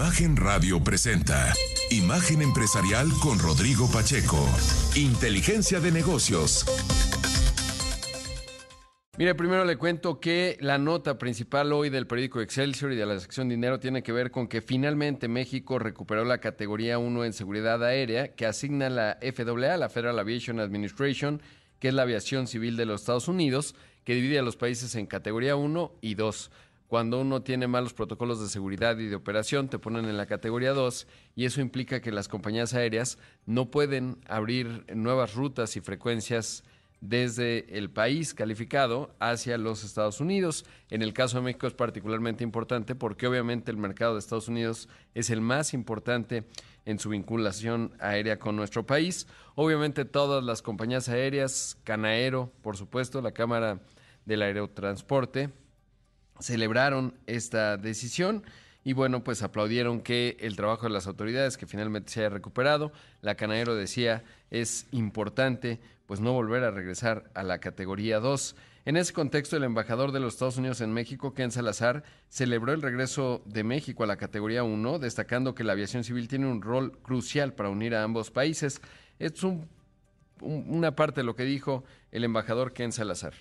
Imagen Radio presenta Imagen Empresarial con Rodrigo Pacheco. Inteligencia de negocios. Mire, primero le cuento que la nota principal hoy del periódico Excelsior y de la sección Dinero tiene que ver con que finalmente México recuperó la categoría 1 en seguridad aérea que asigna la FAA, la Federal Aviation Administration, que es la aviación civil de los Estados Unidos, que divide a los países en categoría 1 y 2. Cuando uno tiene malos protocolos de seguridad y de operación, te ponen en la categoría 2 y eso implica que las compañías aéreas no pueden abrir nuevas rutas y frecuencias desde el país calificado hacia los Estados Unidos. En el caso de México es particularmente importante porque obviamente el mercado de Estados Unidos es el más importante en su vinculación aérea con nuestro país. Obviamente todas las compañías aéreas, Canaero, por supuesto, la Cámara del Aerotransporte, celebraron esta decisión y bueno, pues aplaudieron que el trabajo de las autoridades que finalmente se haya recuperado. La Canaero decía es importante pues no volver a regresar a la categoría 2. En ese contexto, el embajador de los Estados Unidos en México, Ken Salazar, celebró el regreso de México a la categoría 1, destacando que la aviación civil tiene un rol crucial para unir a ambos países. Es una parte de lo que dijo el embajador Ken Salazar.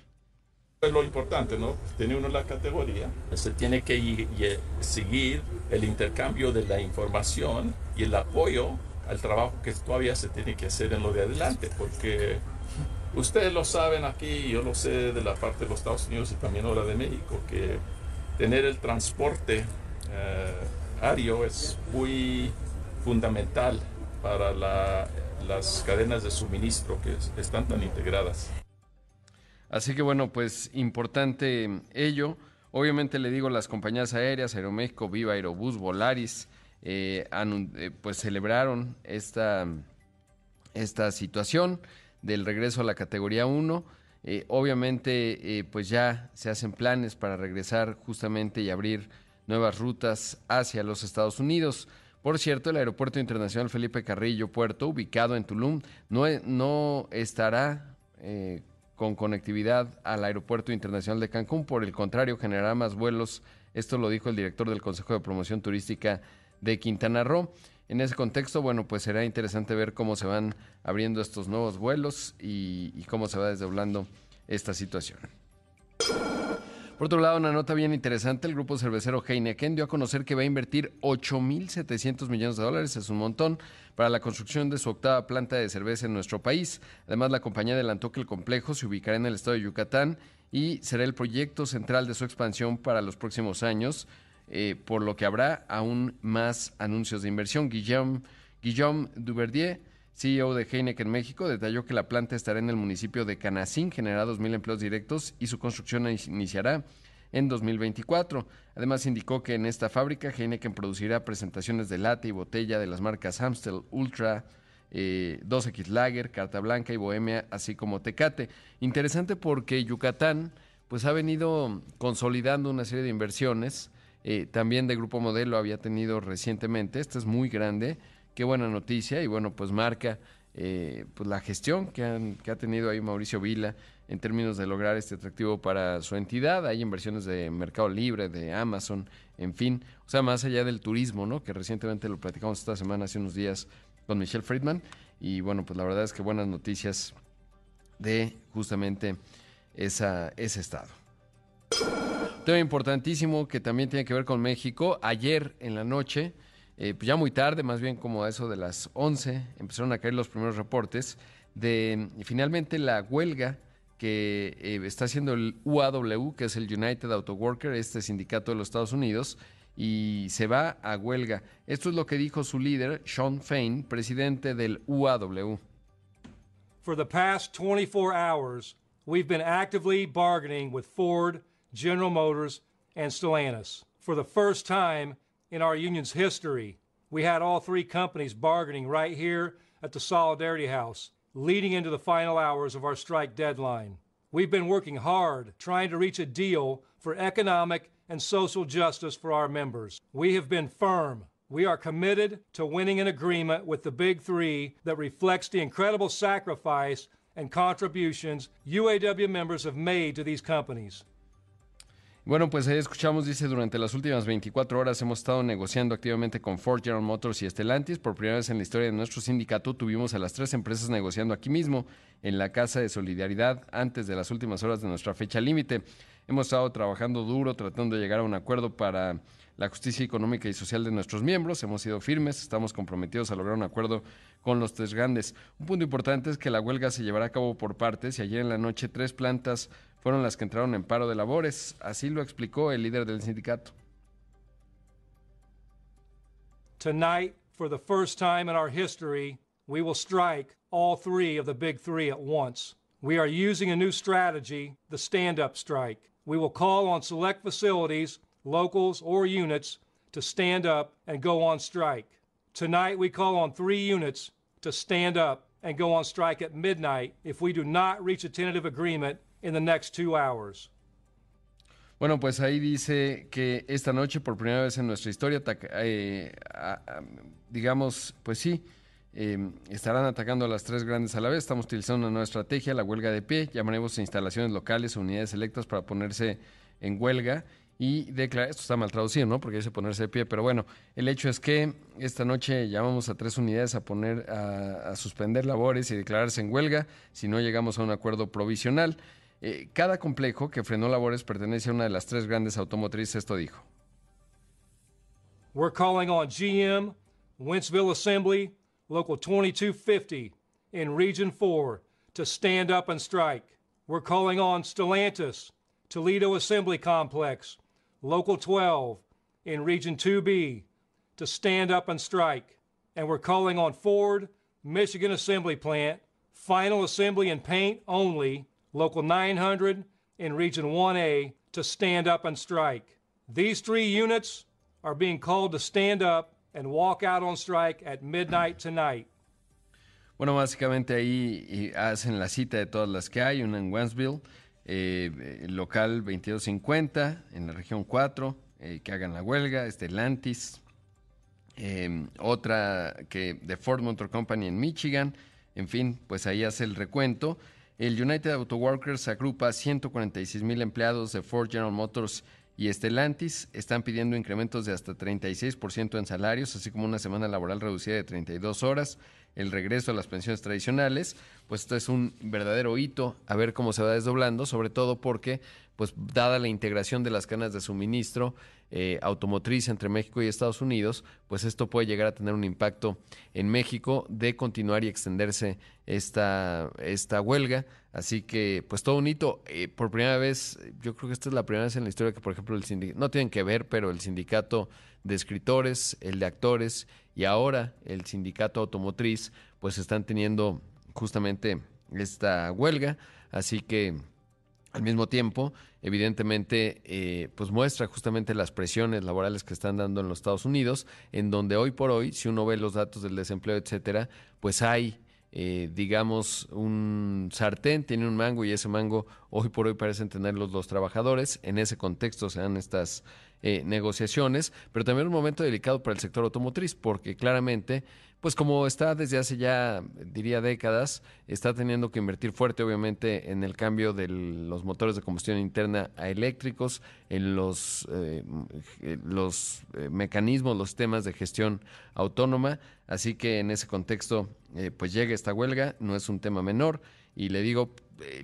Es lo importante, ¿no? Tiene uno la categoría. Se tiene que seguir el intercambio de la información y el apoyo al trabajo que todavía se tiene que hacer en lo de adelante, porque Ustedes lo saben aquí, yo lo sé de la parte de los Estados Unidos y también ahora de México, que tener el transporte eh, aéreo es muy fundamental para las cadenas de suministro que están tan integradas. Así que bueno, pues importante ello. Obviamente le digo las compañías aéreas, Aeroméxico, Viva Aerobús, Volaris, eh, eh, pues celebraron esta, esta situación del regreso a la categoría 1. Eh, obviamente, eh, pues ya se hacen planes para regresar justamente y abrir nuevas rutas hacia los Estados Unidos. Por cierto, el Aeropuerto Internacional Felipe Carrillo Puerto, ubicado en Tulum, no, e, no estará eh, con conectividad al Aeropuerto Internacional de Cancún. Por el contrario, generará más vuelos. Esto lo dijo el director del Consejo de Promoción Turística de Quintana Roo. En ese contexto, bueno, pues será interesante ver cómo se van abriendo estos nuevos vuelos y, cómo se va desdoblando esta situación. Por otro lado, una nota bien interesante, el grupo cervecero Heineken dio a conocer que va a invertir 8.700 millones de dólares, es un montón, para la construcción de su octava planta de cerveza en nuestro país. Además, la compañía adelantó que el complejo se ubicará en el estado de Yucatán y será el proyecto central de su expansión para los próximos años. Eh, por lo que habrá aún más anuncios de inversión. Guillaume, Guillaume Duverdier, CEO de Heineken México, detalló que la planta estará en el municipio de Canacín, generará 2.000 empleos directos y su construcción iniciará en 2024. Además, indicó que en esta fábrica Heineken producirá presentaciones de lata y botella de las marcas Amstel Ultra, 2X eh, Lager, Carta Blanca y Bohemia, así como Tecate. Interesante porque Yucatán pues ha venido consolidando una serie de inversiones eh, también de Grupo Modelo había tenido recientemente. Esta es muy grande, qué buena noticia y bueno, pues marca eh, pues la gestión que, que ha tenido ahí Mauricio Vila en términos de lograr este atractivo para su entidad. Hay inversiones de Mercado Libre, de Amazon, en fin, o sea, más allá del turismo, ¿no? Que recientemente lo platicamos esta semana, hace unos días, con Michelle Friedman. Y bueno, pues la verdad es que buenas noticias de justamente esa, ese estado. Tema importantísimo que también tiene que ver con México. Ayer en la noche, eh, pues ya muy tarde, más bien como a eso de las 11, empezaron a caer los primeros reportes de finalmente la huelga que eh, está haciendo el UAW, que es el United Auto Worker, este sindicato de los Estados Unidos, y se va a huelga. Esto es lo que dijo su líder, Sean Fain, presidente del UAW. For the past 24 hours, we've been actively bargaining with Ford General Motors, and Stellantis. For the first time in our union's history, we had all three companies bargaining right here at the Solidarity House, leading into the final hours of our strike deadline. We've been working hard trying to reach a deal for economic and social justice for our members. We have been firm. We are committed to winning an agreement with the Big Three that reflects the incredible sacrifice and contributions UAW members have made to these companies. Bueno, pues ahí escuchamos, dice, durante las últimas 24 horas hemos estado negociando activamente con Ford, General Motors y Stellantis. Por primera vez en la historia de nuestro sindicato tuvimos a las tres empresas negociando aquí mismo, en la Casa de Solidaridad, antes de las últimas horas de nuestra fecha límite. Hemos estado trabajando duro, tratando de llegar a un acuerdo para la justicia económica y social de nuestros miembros. Hemos sido firmes, estamos comprometidos a lograr un acuerdo con los tres grandes. Un punto importante es que la huelga se llevará a cabo por partes y ayer en la noche tres plantas fueron las que entraron en paro de labores. Así lo explicó el líder del sindicato. Tonight, for the first time in our history, we will strike all three of the big three at once. We are using a new strategy, the stand up strike. We will call on select facilities, locals, or units to stand up and go on strike. Tonight, we call on three units to stand up and go on strike at midnight if we do not reach a tentative agreement in the next two hours. Bueno, pues ahí dice que esta noche, por primera vez en nuestra historia, eh, digamos, pues sí, eh, estarán atacando a las tres grandes a la vez. Estamos utilizando una nueva estrategia, la huelga de pie. Llamaremos a instalaciones locales unidades electas para ponerse en huelga y declarar, esto está mal traducido, ¿no? Porque dice ponerse de pie, pero bueno, el hecho es que esta noche llamamos a tres unidades a poner, a suspender labores y declararse en huelga si no llegamos a un acuerdo provisional. Eh, cada complejo que frenó labores pertenece a una de las tres grandes automotrices, esto dijo. We're calling on GM, Wentzville Assembly, Local 2250 in Region 4 to stand up and strike. We're calling on Stellantis, Toledo Assembly Complex, Local 12 in Region 2B to stand up and strike. And we're calling on Ford, Michigan Assembly Plant, final assembly and paint only Local 900 in Region 1A to stand up and strike. These three units are being called to stand up and walk out on strike at midnight tonight. Bueno, básicamente ahí hacen la cita de todas las que hay, una en Wentzville, eh, local 2250 en la región 4, eh, que hagan la huelga, Stellantis, eh, otra que de Ford Motor Company en Michigan, en fin, pues ahí hace el recuento. El United Auto Workers agrupa 146 mil empleados de Ford General Motors y Stellantis. Están pidiendo incrementos de hasta 36% en salarios, así como una semana laboral reducida de 32 horas, el regreso a las pensiones tradicionales. Pues esto es un verdadero hito, a ver cómo se va desdoblando, sobre todo porque, pues dada la integración de las cadenas de suministro, eh, automotriz entre México y Estados Unidos, pues esto puede llegar a tener un impacto en México de continuar y extenderse esta, esta huelga. Así que, pues todo un hito. Eh, por primera vez, yo creo que esta es la primera vez en la historia que, por ejemplo, el sindicato, no tienen que ver, pero el sindicato de escritores, el de actores y ahora el sindicato automotriz, pues están teniendo justamente esta huelga. Así que al mismo tiempo, evidentemente, eh, pues muestra justamente las presiones laborales que están dando en los Estados Unidos, en donde hoy por hoy, si uno ve los datos del desempleo, etcétera, pues hay, eh, digamos, un sartén, tiene un mango y ese mango hoy por hoy parecen tenerlos los trabajadores. En ese contexto se dan estas eh, negociaciones, pero también un momento delicado para el sector automotriz, porque claramente pues como está desde hace ya, diría décadas, está teniendo que invertir fuerte, obviamente, en el cambio de los motores de combustión interna a eléctricos, en los, eh, los eh, mecanismos, los temas de gestión autónoma. Así que en ese contexto, eh, pues llega esta huelga, no es un tema menor. Y le digo,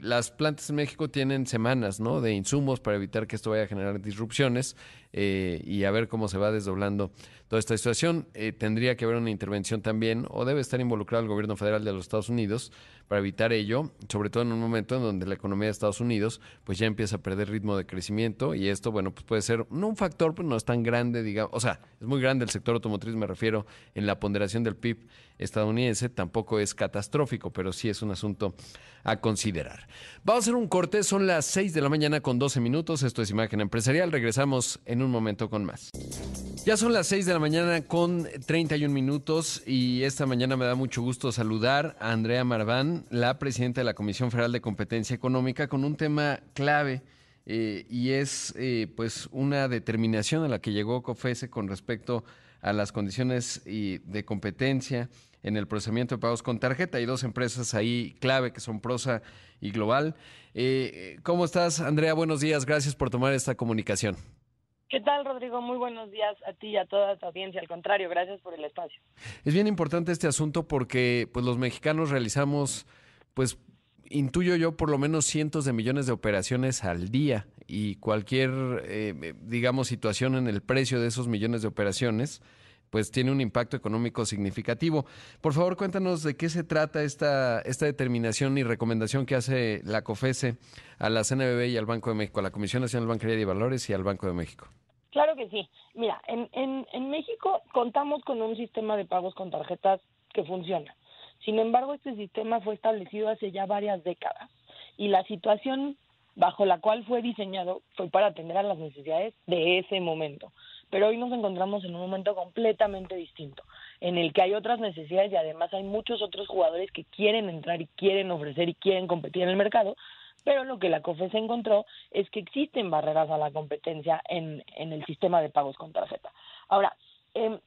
las plantas en México tienen semanas ¿no? de insumos para evitar que esto vaya a generar disrupciones y a ver cómo se va desdoblando toda esta situación. Eh, tendría que haber una intervención también, o debe estar involucrado el gobierno federal de los Estados Unidos para evitar ello, sobre todo en un momento en donde la economía de Estados Unidos pues ya empieza a perder ritmo de crecimiento y esto, bueno, pues puede ser no un factor, pero no es tan grande, digamos, o sea, es muy grande el sector automotriz, me refiero, en la ponderación del PIB estadounidense, tampoco es catastrófico, pero sí es un asunto a considerar. Vamos a hacer un corte, son las 6 de la mañana con 12 minutos, esto es Imagen Empresarial, regresamos en un momento con más. Ya son las 6 de la mañana con 31 minutos y esta mañana me da mucho gusto saludar a Andrea Marván, la presidenta de la Comisión Federal de Competencia Económica, con un tema clave eh, y es eh, pues una determinación a la que llegó COFESE con respecto a las condiciones de competencia en el procesamiento de pagos con tarjeta. Hay dos empresas ahí clave que son Prosa y Global. Eh, ¿Cómo estás, Andrea? Buenos días. Gracias por tomar esta comunicación. ¿Qué tal, Rodrigo? Muy buenos días a ti y a toda tu audiencia. Al contrario, gracias por el espacio. Es bien importante este asunto porque pues, los mexicanos realizamos, pues, intuyo yo, por lo menos cientos de millones de operaciones al día y cualquier, eh, digamos, situación en el precio de esos millones de operaciones, pues tiene un impacto económico significativo. Por favor, cuéntanos de qué se trata esta, esta determinación y recomendación que hace la COFESE a la CNBB y al Banco de México, a la Comisión Nacional Bancaria de Valores y al Banco de México. Claro que sí. Mira, en, en, en México contamos con un sistema de pagos con tarjetas que funciona. Sin embargo, este sistema fue establecido hace ya varias décadas y la situación bajo la cual fue diseñado fue para atender a las necesidades de ese momento. Pero hoy nos encontramos en un momento completamente distinto, en el que hay otras necesidades y además hay muchos otros jugadores que quieren entrar y quieren ofrecer y quieren competir en el mercado, pero lo que la COFE se encontró es que existen barreras a la competencia en, el sistema de pagos con tarjeta. Ahora, eh,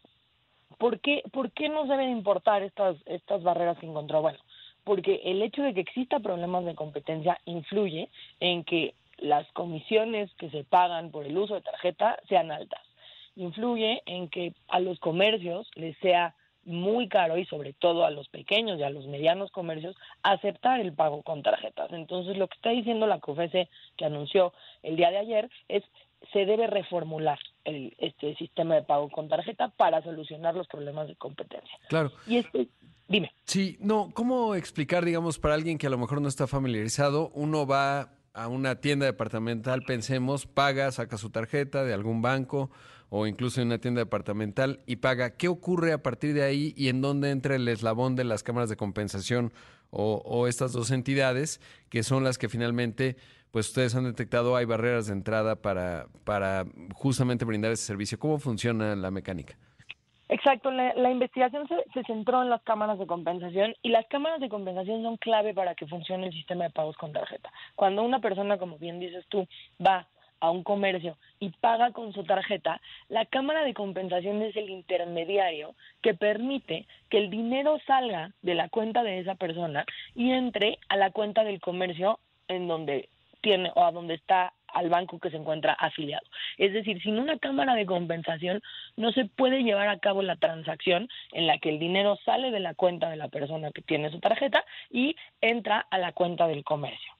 ¿por, qué, ¿por qué nos deben importar estas, estas barreras que encontró? Bueno, porque el hecho de que exista problemas de competencia influye en que las comisiones que se pagan por el uso de tarjeta sean altas. Influye en que a los comercios les sea muy caro y sobre todo a los pequeños y a los medianos comercios aceptar el pago con tarjetas. Entonces lo que está diciendo la COFESE que anunció el día de ayer es se debe reformular el, este sistema de pago con tarjeta para solucionar los problemas de competencia. Claro. Y este, dime. Sí, no, ¿cómo explicar, digamos, para alguien que a lo mejor no está familiarizado, uno va a una tienda departamental, pensemos, paga, saca su tarjeta de algún banco o incluso en una tienda departamental y paga. ¿Qué ocurre a partir de ahí y en dónde entra el eslabón de las cámaras de compensación o, o estas dos entidades que son las que finalmente pues ustedes han detectado hay barreras de entrada para, para justamente brindar ese servicio. ¿Cómo funciona la mecánica? Exacto, la, investigación se, se, centró en las cámaras de compensación y las cámaras de compensación son clave para que funcione el sistema de pagos con tarjeta. Cuando una persona, como bien dices tú, va a un comercio y paga con su tarjeta, la cámara de compensación es el intermediario que permite que el dinero salga de la cuenta de esa persona y entre a la cuenta del comercio en donde tiene o a donde está al banco que se encuentra afiliado. Es decir, sin una cámara de compensación no se puede llevar a cabo la transacción en la que el dinero sale de la cuenta de la persona que tiene su tarjeta y entra a la cuenta del comercio.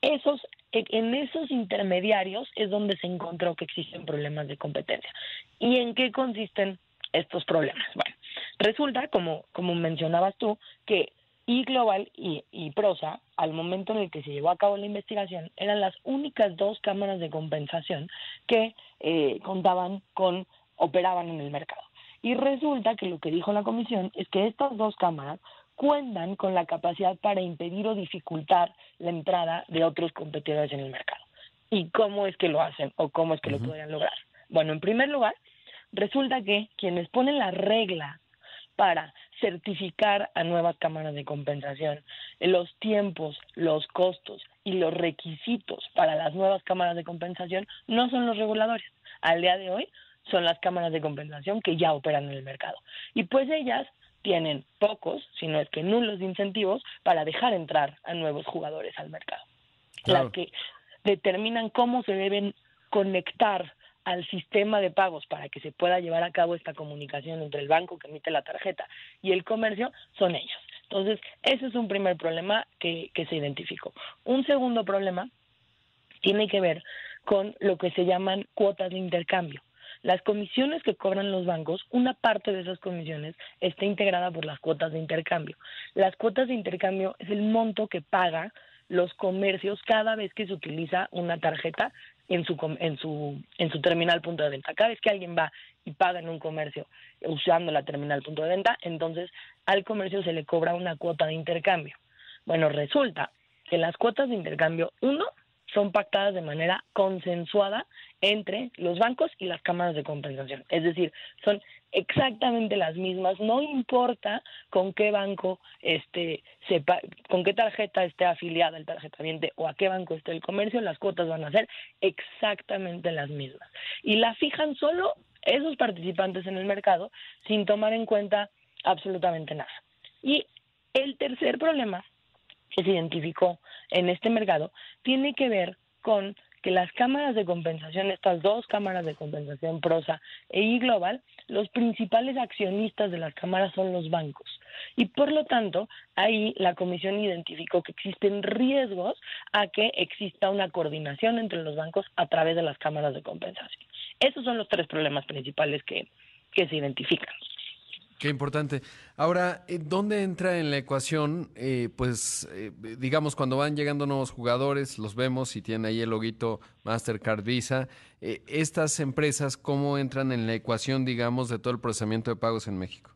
Esos en esos intermediarios es donde se encontró que existen problemas de competencia. ¿Y en qué consisten estos problemas? Bueno, resulta, como, como mencionabas tú, que y Global y, Prosa, al momento en el que se llevó a cabo la investigación, eran las únicas dos cámaras de compensación que eh, contaban con, operaban en el mercado. Y resulta que lo que dijo la comisión es que estas dos cámaras cuentan con la capacidad para impedir o dificultar la entrada de otros competidores en el mercado. ¿Y cómo es que lo hacen o cómo es que lo podrían lograr? Bueno, en primer lugar, resulta que quienes ponen la regla para certificar a nuevas cámaras de compensación. Los tiempos, los costos y los requisitos para las nuevas cámaras de compensación no son los reguladores. Al día de hoy son las cámaras de compensación que ya operan en el mercado. Y pues ellas tienen pocos, si no es que nulos incentivos para dejar entrar a nuevos jugadores al mercado. Las que determinan cómo se deben conectar al sistema de pagos para que se pueda llevar a cabo esta comunicación entre el banco que emite la tarjeta y el comercio son ellos. Entonces, ese es un primer problema que, que se identificó. Un segundo problema tiene que ver con lo que se llaman cuotas de intercambio. Las comisiones que cobran los bancos, una parte de esas comisiones está integrada por las cuotas de intercambio. Las cuotas de intercambio es el monto que paga los comercios cada vez que se utiliza una tarjeta en su, en su, en su terminal punto de venta. Cada vez que alguien va y paga en un comercio usando la terminal punto de venta, entonces al comercio se le cobra una cuota de intercambio. Bueno, resulta que las cuotas de intercambio, uno, son pactadas de manera consensuada entre los bancos y las cámaras de compensación. Es decir, son exactamente las mismas, no importa con qué banco este sepa, con qué tarjeta esté afiliada el tarjetamiento o a qué banco esté el comercio, las cuotas van a ser exactamente las mismas. Y la fijan solo esos participantes en el mercado sin tomar en cuenta absolutamente nada. Y el tercer problema que se identificó en este mercado tiene que ver con que las cámaras de compensación, estas dos cámaras de compensación, Prosa e Global, los principales accionistas de las cámaras son los bancos. Y por lo tanto, ahí la comisión identificó que existen riesgos a que exista una coordinación entre los bancos a través de las cámaras de compensación. Esos son los tres problemas principales que, que se identifican. Qué importante. Ahora, eh, ¿dónde entra en la ecuación? Eh, pues, eh, digamos, cuando van llegando nuevos jugadores, los vemos y tienen ahí el loguito Mastercard Visa. estas empresas, ¿cómo entran en la ecuación, digamos, de todo el procesamiento de pagos en México?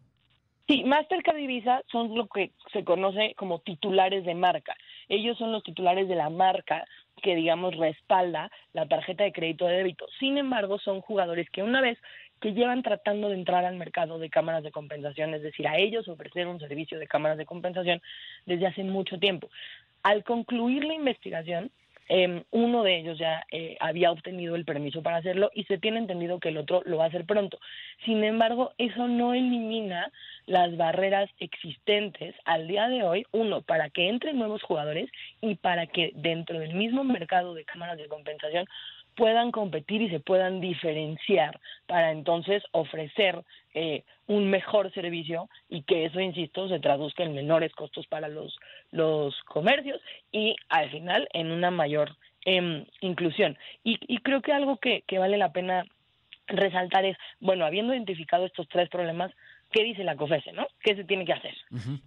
Sí, Mastercard y Visa son lo que se conoce como titulares de marca. Ellos son los titulares de la marca que, digamos, respalda la tarjeta de crédito de débito. Sin embargo, son jugadores que una vez que llevan tratando de entrar al mercado de cámaras de compensación, es decir, a ellos ofrecer un servicio de cámaras de compensación desde hace mucho tiempo. Al concluir la investigación, eh, uno de ellos ya eh, había obtenido el permiso para hacerlo y se tiene entendido que el otro lo va a hacer pronto. Sin embargo, eso no elimina las barreras existentes al día de hoy, uno, para que entren nuevos jugadores y para que dentro del mismo mercado de cámaras de compensación puedan competir y se puedan diferenciar para entonces ofrecer eh, un mejor servicio y que eso, insisto, se traduzca en menores costos para los, los comercios y al final en una mayor em, inclusión. Y, y, creo que algo que, que vale la pena resaltar es, bueno, habiendo identificado estos tres problemas, ¿qué dice la COFESE, no? ¿Qué se tiene que hacer?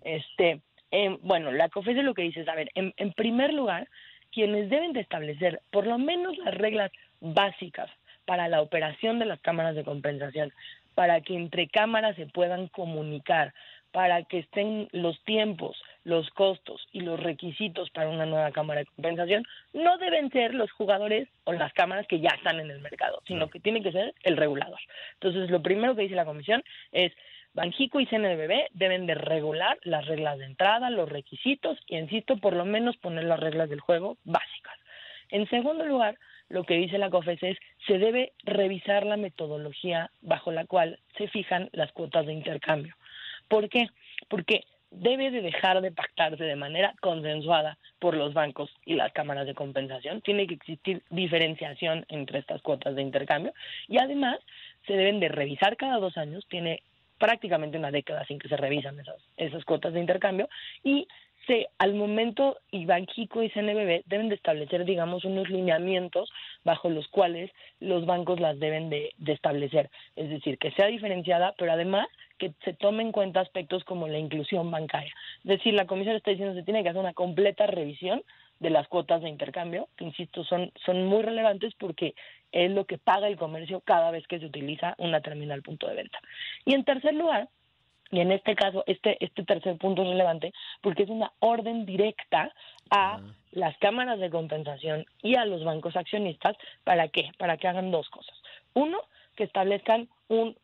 Este, eh, bueno, la COFESE lo que dice es, a ver, en, en primer lugar, quienes deben de establecer por lo menos las reglas básicas para la operación de las cámaras de compensación, para que entre cámaras se puedan comunicar, para que estén los tiempos, los costos y los requisitos para una nueva cámara de compensación, no deben ser los jugadores o las cámaras que ya están en el mercado, sino que tiene que ser el regulador. Entonces, lo primero que dice la comisión es Banjico y CNBB deben de regular las reglas de entrada, los requisitos y, insisto, por lo menos poner las reglas del juego básicas. En segundo lugar, lo que dice la COFES es se debe revisar la metodología bajo la cual se fijan las cuotas de intercambio. ¿Por qué? Porque debe de dejar de pactarse de manera consensuada por los bancos y las cámaras de compensación. Tiene que existir diferenciación entre estas cuotas de intercambio y además se deben de revisar cada dos años. Tiene prácticamente una década sin que se revisan esas, esas cuotas de intercambio y se, al momento y Banxico y CNBB deben de establecer, digamos, unos lineamientos bajo los cuales los bancos las deben de, de, establecer. Es decir, que sea diferenciada, pero además que se tome en cuenta aspectos como la inclusión bancaria. Es decir, la Comisión está diciendo que se tiene que hacer una completa revisión de las cuotas de intercambio, que insisto, son, son muy relevantes porque es lo que paga el comercio cada vez que se utiliza una terminal punto de venta. Y en tercer lugar, y en este caso, este, este tercer punto es relevante porque es una orden directa a las cámaras de compensación y a los bancos accionistas. ¿Para qué? Para que hagan dos cosas. Uno, que establezcan un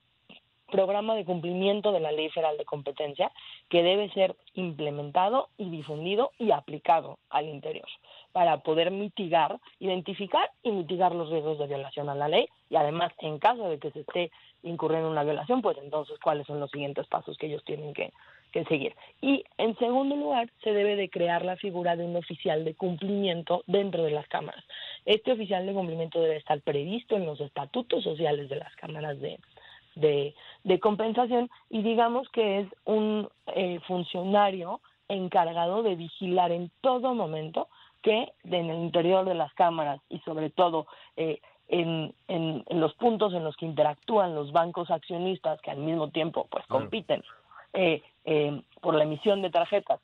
programa de cumplimiento de la Ley Federal de Competencia que debe ser implementado y difundido y aplicado al interior para poder mitigar, identificar y mitigar los riesgos de violación a la ley y además en caso de que se esté incurriendo en una violación, pues entonces cuáles son los siguientes pasos que ellos tienen que, que seguir. Y en segundo lugar, se debe de crear la figura de un oficial de cumplimiento dentro de las cámaras. Este oficial de cumplimiento debe estar previsto en los estatutos sociales de las cámaras de, de, de compensación y digamos que es un eh, funcionario encargado de vigilar en todo momento que en el interior de las cámaras y sobre todo eh, en, en, los puntos en los que interactúan los bancos accionistas que al mismo tiempo pues compiten eh, eh, por la emisión de tarjetas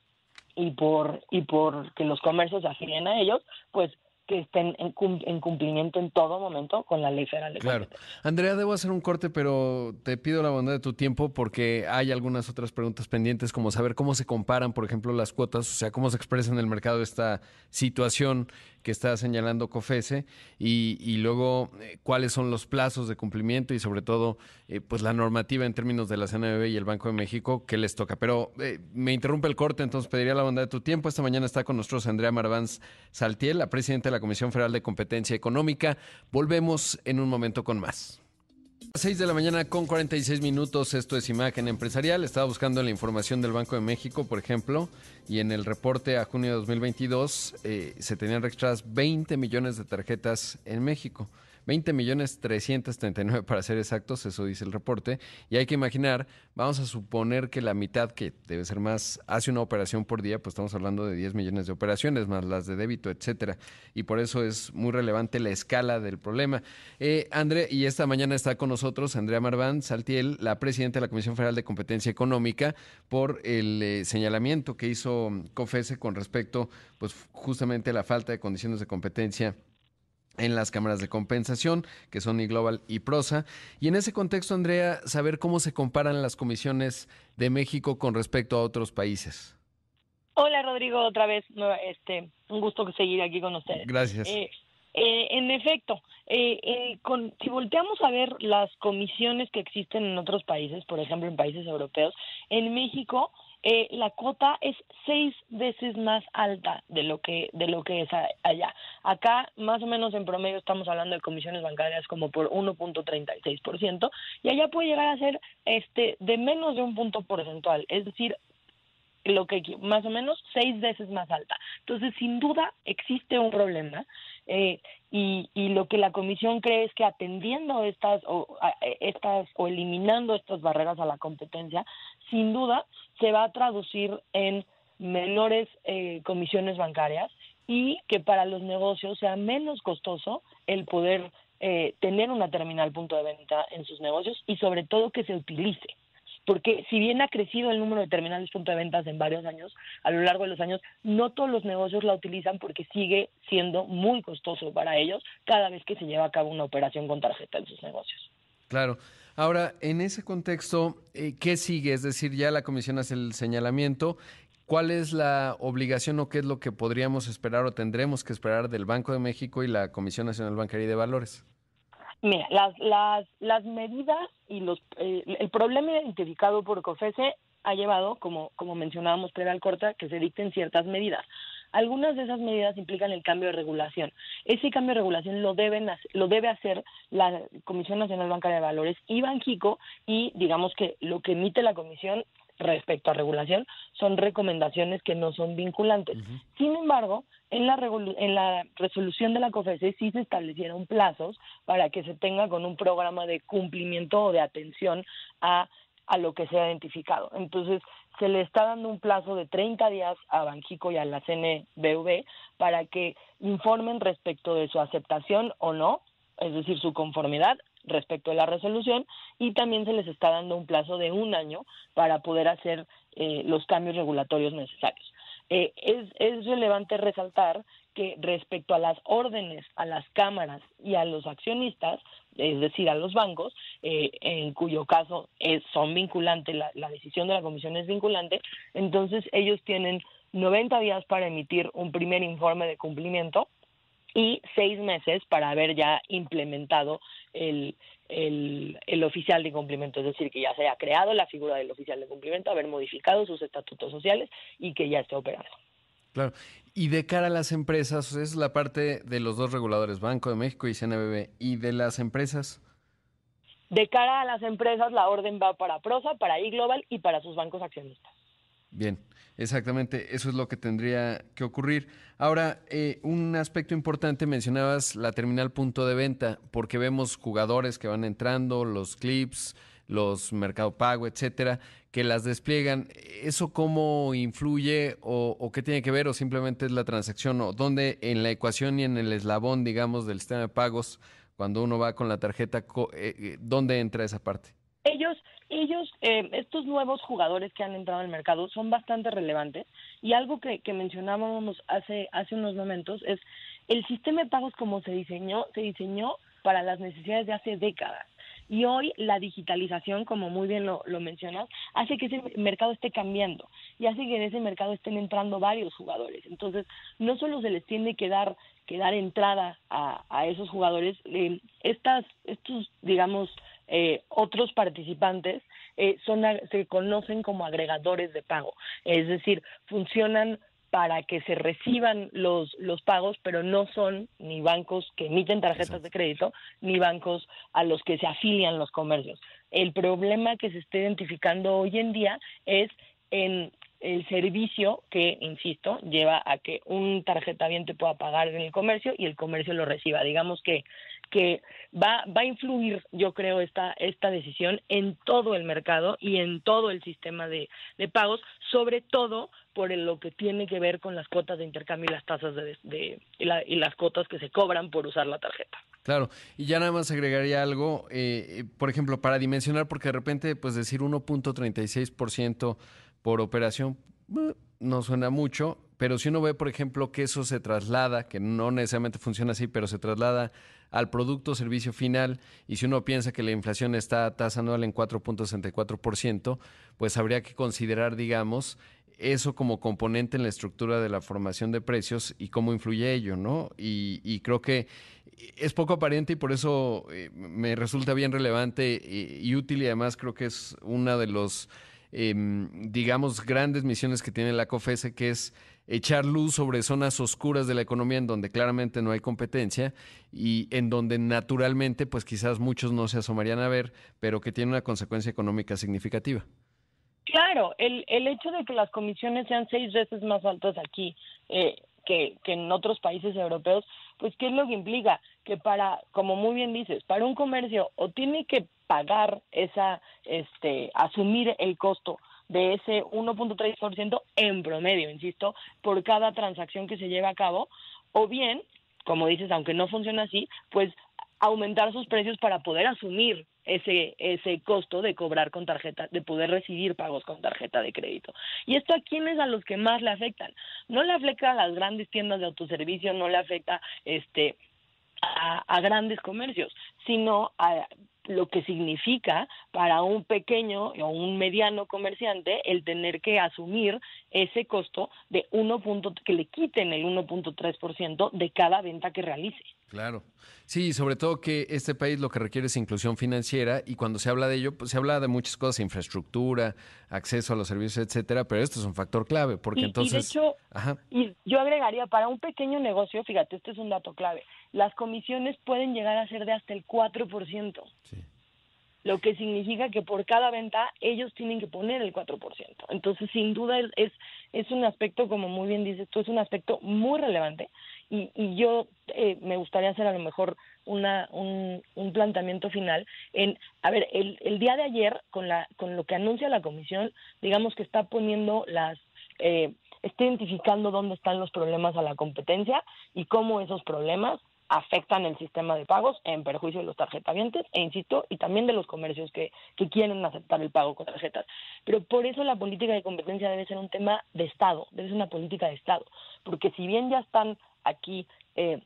y por y por que los comercios se a ellos pues que estén en, cumplimiento en todo momento con la ley federal de Claro. Andrea, debo hacer un corte, pero te pido la bondad de tu tiempo porque hay algunas otras preguntas pendientes, como saber cómo se comparan, por ejemplo, las cuotas, o sea, cómo se expresa en el mercado esta situación que está señalando COFESE y, luego eh, cuáles son los plazos de cumplimiento y sobre todo eh, pues la normativa en términos de la CNBB y el Banco de México que les toca. Pero eh, me interrumpe el corte, entonces pediría la bondad de tu tiempo. Esta mañana está con nosotros Andrea Marvans Saltiel, la presidenta de la Comisión Federal de Competencia Económica. Volvemos en un momento con más. 6 de la mañana con 46 minutos, esto es Imagen Empresarial. Estaba buscando la información del Banco de México, por ejemplo, y en el reporte a junio de 2022 eh, se tenían registradas 20 millones de tarjetas en México. 20 millones 339 para ser exactos, eso dice el reporte. Y hay que imaginar, vamos a suponer que la mitad, que debe ser más, hace una operación por día, pues estamos hablando de 10 millones de operaciones, más las de débito, etcétera. Y por eso es muy relevante la escala del problema. Eh, André, y esta mañana está con nosotros Andrea Marván Saltiel, la presidenta de la Comisión Federal de Competencia Económica, por el eh, señalamiento que hizo COFESE con respecto, pues justamente a la falta de condiciones de competencia en las cámaras de compensación, que son iGlobal y Prosa. Y en ese contexto, Andrea, saber cómo se comparan las comisiones de México con respecto a otros países. Hola, Rodrigo, otra vez. Este, un gusto seguir aquí con ustedes. Gracias. Eh, eh, en efecto, eh, con, si volteamos a ver las comisiones que existen en otros países, por ejemplo en países europeos, en México eh, la cuota es seis veces más alta de lo que de lo que es allá. Acá más o menos en promedio estamos hablando de comisiones bancarias como por 1.36% y allá puede llegar a ser este de menos de un punto porcentual, es decir, lo que más o menos seis veces más alta. Entonces, sin duda existe un problema eh, y, y, lo que la comisión cree es que atendiendo estas o estas o eliminando estas barreras a la competencia, sin duda se va a traducir en menores eh, comisiones bancarias y que para los negocios sea menos costoso el poder eh, tener una terminal punto de venta en sus negocios y sobre todo que se utilice. Porque si bien ha crecido el número de terminales punto de ventas en varios años, a lo largo de los años, no todos los negocios la utilizan porque sigue siendo muy costoso para ellos cada vez que se lleva a cabo una operación con tarjeta en sus negocios. Claro. Ahora, en ese contexto, eh, ¿qué sigue? Es decir, ya la comisión hace el señalamiento. ¿Cuál es la obligación o qué es lo que podríamos esperar o tendremos que esperar del Banco de México y la Comisión Nacional Bancaria y de Valores? Mira, las, las, las medidas y los eh, el problema identificado por COFESE ha llevado, como, como mencionábamos previa al corta, que se dicten ciertas medidas. Algunas de esas medidas implican el cambio de regulación. Ese cambio de regulación lo deben lo debe hacer la Comisión Nacional Bancaria de Valores y Banjico y digamos que lo que emite la Comisión respecto a regulación son recomendaciones que no son vinculantes. Sin embargo, en la, en la resolución de la COFESE sí se establecieron plazos para que se tenga con un programa de cumplimiento o de atención a a lo que se ha identificado. Entonces, se le está dando un plazo de 30 días a Banjico y a la CNBV para que informen respecto de su aceptación o no, es decir, su conformidad respecto a la resolución y también se les está dando un plazo de un año para poder hacer eh, los cambios regulatorios necesarios. Eh, es, relevante resaltar que respecto a las órdenes a las cámaras y a los accionistas, es decir, a los bancos, eh, en cuyo caso es, son vinculantes, la, la, decisión de la comisión es vinculante, entonces ellos tienen 90 días para emitir un primer informe de cumplimiento y seis meses para haber ya implementado el, el, el, oficial de cumplimiento, es decir, que ya se haya creado la figura del oficial de cumplimiento, haber modificado sus estatutos sociales y que ya esté operando. Claro. Y de cara a las empresas, es la parte de los dos reguladores, Banco de México y CNBB, y de las empresas. De cara a las empresas, la orden va para Prosa, para iGlobal y para sus bancos accionistas. Bien, exactamente, eso es lo que tendría que ocurrir. Ahora, eh, un aspecto importante, mencionabas la terminal punto de venta, porque vemos jugadores que van entrando, los clips, los Mercado Pago, etcétera, que las despliegan. ¿Eso cómo influye o, qué tiene que ver o simplemente es la transacción o dónde en la ecuación y en el eslabón, digamos, del sistema de pagos, cuando uno va con la tarjeta, eh, eh, ¿dónde entra esa parte? Ellos, ellos, eh, estos nuevos jugadores que han entrado al mercado son bastante relevantes y algo que, que mencionábamos hace, hace unos momentos es el sistema de pagos como se diseñó, se diseñó para las necesidades de hace décadas. Y hoy la digitalización, como muy bien lo, mencionas, hace que ese mercado esté cambiando y hace que en ese mercado estén entrando varios jugadores. Entonces, no solo se les tiene que dar, que dar entrada a, esos jugadores, eh, estas, estos, digamos, eh, otros participantes eh, son, se conocen como agregadores de pago. Es decir, funcionan para que se reciban los, los pagos, pero no son ni bancos que emiten tarjetas de crédito, ni bancos a los que se afilian los comercios. El problema que se está identificando hoy en día es en el servicio que, insisto, lleva a que un tarjetaviente pueda pagar en el comercio y el comercio lo reciba. Digamos que que va, va a influir, yo creo, esta, esta decisión en todo el mercado y en todo el sistema de, de pagos, sobre todo por lo que tiene que ver con las cuotas de intercambio y las tasas de, y, las cuotas que se cobran por usar la tarjeta. Claro, y ya nada más agregaría algo, eh, eh, por ejemplo, para dimensionar, porque de repente, pues decir 1.36% por operación eh, no suena mucho, pero si uno ve, por ejemplo, que eso se traslada, que no necesariamente funciona así, pero se traslada al producto o servicio final, y si uno piensa que la inflación está a tasa anual en 4.64%, pues habría que considerar, digamos, eso como componente en la estructura de la formación de precios y cómo influye ello, ¿no? Y, creo que es poco aparente y por eso eh, me resulta bien relevante y, útil y además creo que es una de los, em, digamos, grandes misiones que tiene la COFESE, que es echar luz sobre zonas oscuras de la economía en donde claramente no hay competencia y en donde naturalmente pues quizás muchos no se asomarían a ver, pero que tiene una consecuencia económica significativa. Claro, el, el hecho de que las comisiones sean seis veces más altas aquí eh, que, que en otros países europeos, pues ¿qué es lo que implica? Que para, como muy bien dices, para un comercio o tiene que pagar esa, este, asumir el costo de ese 1.3% en promedio, insisto, por cada transacción que se lleva a cabo, o bien, como dices, aunque no funciona así, pues aumentar sus precios para poder asumir ese ese costo de cobrar con tarjeta, de poder recibir pagos con tarjeta de crédito. Y esto a quiénes a los que más le afectan. No le afecta a las grandes tiendas de autoservicio, no le afecta este a, a grandes comercios, sino a lo que significa para un pequeño o un mediano comerciante el tener que asumir ese costo de 1. que le quiten el 1.3% de cada venta que realice. Claro. Sí, sobre todo que este país lo que requiere es inclusión financiera y cuando se habla de ello, pues se habla de muchas cosas, infraestructura, acceso a los servicios, etcétera, pero esto es un factor clave porque entonces... Y de hecho, y yo agregaría, para un pequeño negocio, fíjate, este es un dato clave, las comisiones pueden llegar a ser de hasta el 4%. Sí lo que significa que por cada venta ellos tienen que poner el 4%. Entonces, sin duda, es, es un aspecto, como muy bien dices tú, es un aspecto muy relevante y, y yo eh, me gustaría hacer a lo mejor una, un, un planteamiento final en, a ver, el, el día de ayer, con, la, con lo que anuncia la comisión, digamos que está poniendo las... Eh, está identificando dónde están los problemas a la competencia y cómo esos problemas afectan el sistema de pagos en perjuicio de los tarjetavientes e insisto y también de los comercios que, que quieren aceptar el pago con tarjetas. Pero por eso la política de competencia debe ser un tema de estado debe ser una política de estado porque si bien ya están aquí eh,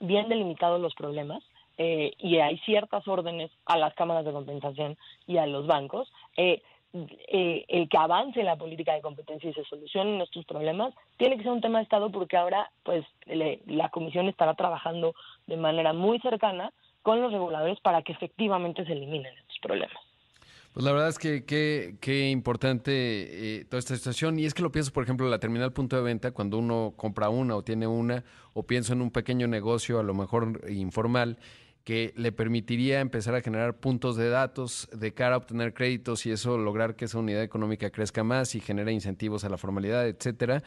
bien delimitados los problemas eh, y hay ciertas órdenes a las cámaras de compensación y a los bancos eh, eh, el que avance la política de competencia y se solucionen estos problemas tiene que ser un tema de Estado porque ahora pues la Comisión estará trabajando de manera muy cercana con los reguladores para que efectivamente se eliminen estos problemas. Pues la verdad es que qué importante eh, toda esta situación. Y es que lo pienso, por ejemplo, la terminal punto de venta, cuando uno compra una o tiene una, o pienso en un pequeño negocio, a lo mejor informal, que le permitiría empezar a generar puntos de datos de cara a obtener créditos y eso lograr que esa unidad económica crezca más y genere incentivos a la formalidad, etcétera,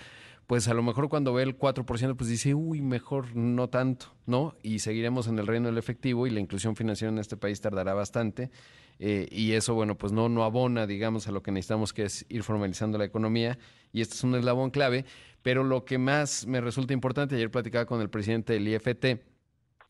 pues a lo mejor cuando ve el 4%, pues dice, uy, mejor no tanto, ¿no? Y seguiremos en el reino del efectivo y la inclusión financiera en este país tardará bastante. Eh, y eso, bueno, pues no, no abona, digamos, a lo que necesitamos, que es ir formalizando la economía. Y este es un eslabón clave. Pero lo que más me resulta importante, ayer platicaba con el presidente del IFT,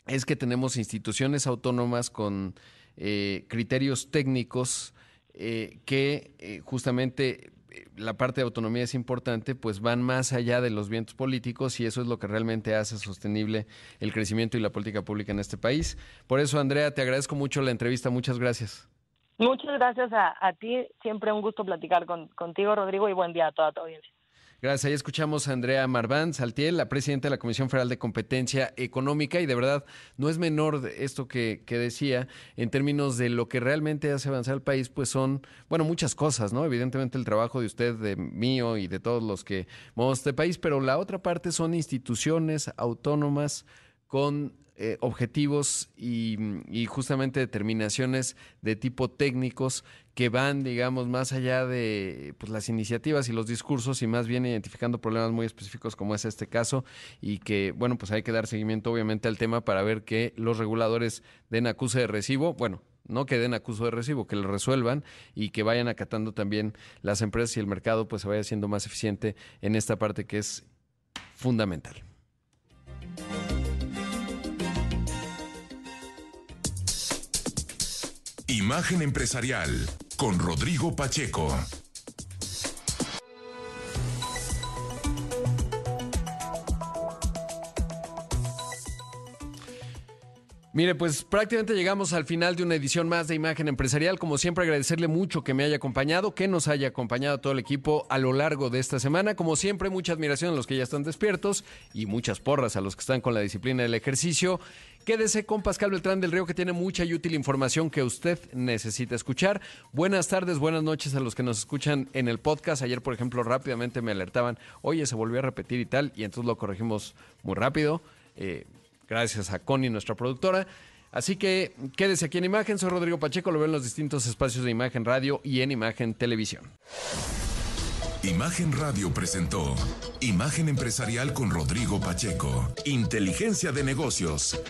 es que tenemos instituciones autónomas con eh, criterios técnicos eh, que justamente la parte de autonomía es importante, pues van más allá de los vientos políticos y eso es lo que realmente hace sostenible el crecimiento y la política pública en este país. Por eso, Andrea, te agradezco mucho la entrevista. Muchas gracias. Muchas gracias a, ti. Siempre un gusto platicar contigo, Rodrigo, y buen día a toda tu audiencia. Gracias. Ahí escuchamos a Andrea Marván Saltiel, la presidenta de la Comisión Federal de Competencia Económica, y de verdad no es menor esto que, decía en términos de lo que realmente hace avanzar el país, pues son, bueno, muchas cosas, ¿no? Evidentemente el trabajo de usted, de mío y de todos los que movemos este país, pero la otra parte son instituciones autónomas con eh, objetivos y, justamente determinaciones de tipo técnicos que van, digamos, más allá de pues, las iniciativas y los discursos y más bien identificando problemas muy específicos como es este caso y que, bueno, pues hay que dar seguimiento obviamente al tema para ver que los reguladores den acuse de recibo, bueno, no que den acuso de recibo, que lo resuelvan y que vayan acatando también las empresas y el mercado pues se vaya siendo más eficiente en esta parte que es fundamental. Imagen empresarial con Rodrigo Pacheco. Mire, pues prácticamente llegamos al final de una edición más de Imagen Empresarial. Como siempre, agradecerle mucho que me haya acompañado, que nos haya acompañado todo el equipo a lo largo de esta semana. Como siempre, mucha admiración a los que ya están despiertos y muchas porras a los que están con la disciplina del ejercicio. Quédese con Pascal Beltrán del Río, que tiene mucha y útil información que usted necesita escuchar. Buenas tardes, buenas noches a los que nos escuchan en el podcast. Ayer, por ejemplo, rápidamente me alertaban, oye, se volvió a repetir y tal, y entonces lo corregimos muy rápido. Eh, gracias a Connie, nuestra productora. Así que quédese aquí en Imagen. Soy Rodrigo Pacheco. Lo veo en los distintos espacios de Imagen Radio y en Imagen Televisión. Imagen Radio presentó Imagen Empresarial con Rodrigo Pacheco. Inteligencia de negocios.